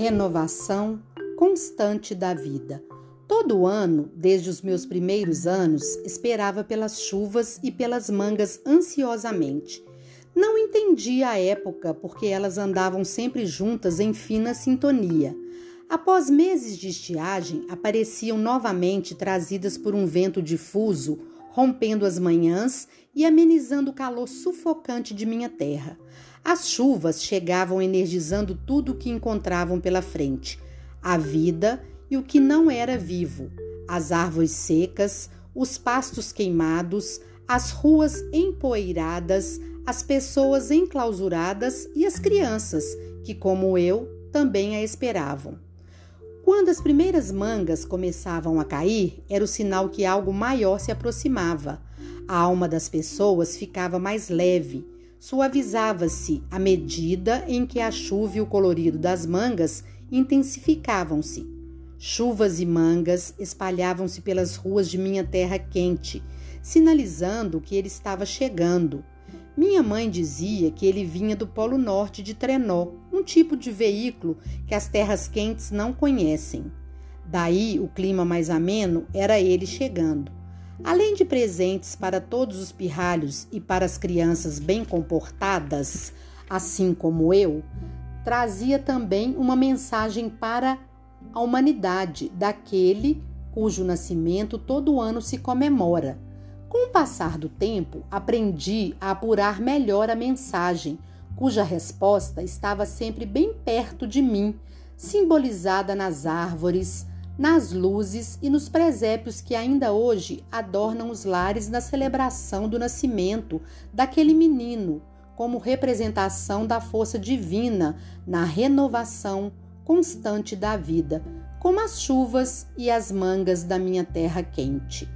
renovação constante da vida. Todo ano, desde os meus primeiros anos, esperava pelas chuvas e pelas mangas ansiosamente. Não entendia a época porque elas andavam sempre juntas em fina sintonia. Após meses de estiagem, apareciam novamente trazidas por um vento difuso, rompendo as manhãs e amenizando o calor sufocante de minha terra. As chuvas chegavam energizando tudo o que encontravam pela frente: a vida e o que não era vivo, as árvores secas, os pastos queimados, as ruas empoeiradas, as pessoas enclausuradas e as crianças, que, como eu, também a esperavam. Quando as primeiras mangas começavam a cair, era o sinal que algo maior se aproximava. A alma das pessoas ficava mais leve, suavizava-se à medida em que a chuva e o colorido das mangas intensificavam-se. Chuvas e mangas espalhavam-se pelas ruas de minha terra quente, sinalizando que ele estava chegando. Minha mãe dizia que ele vinha do Polo Norte de Trenó, um tipo de veículo que as terras quentes não conhecem. Daí o clima mais ameno era ele chegando. Além de presentes para todos os pirralhos e para as crianças bem comportadas, assim como eu, trazia também uma mensagem para a humanidade daquele cujo nascimento todo ano se comemora. Com o passar do tempo, aprendi a apurar melhor a mensagem, cuja resposta estava sempre bem perto de mim, simbolizada nas árvores, nas luzes e nos presépios que ainda hoje adornam os lares na celebração do nascimento daquele menino, como representação da força divina na renovação constante da vida, como as chuvas e as mangas da minha terra quente.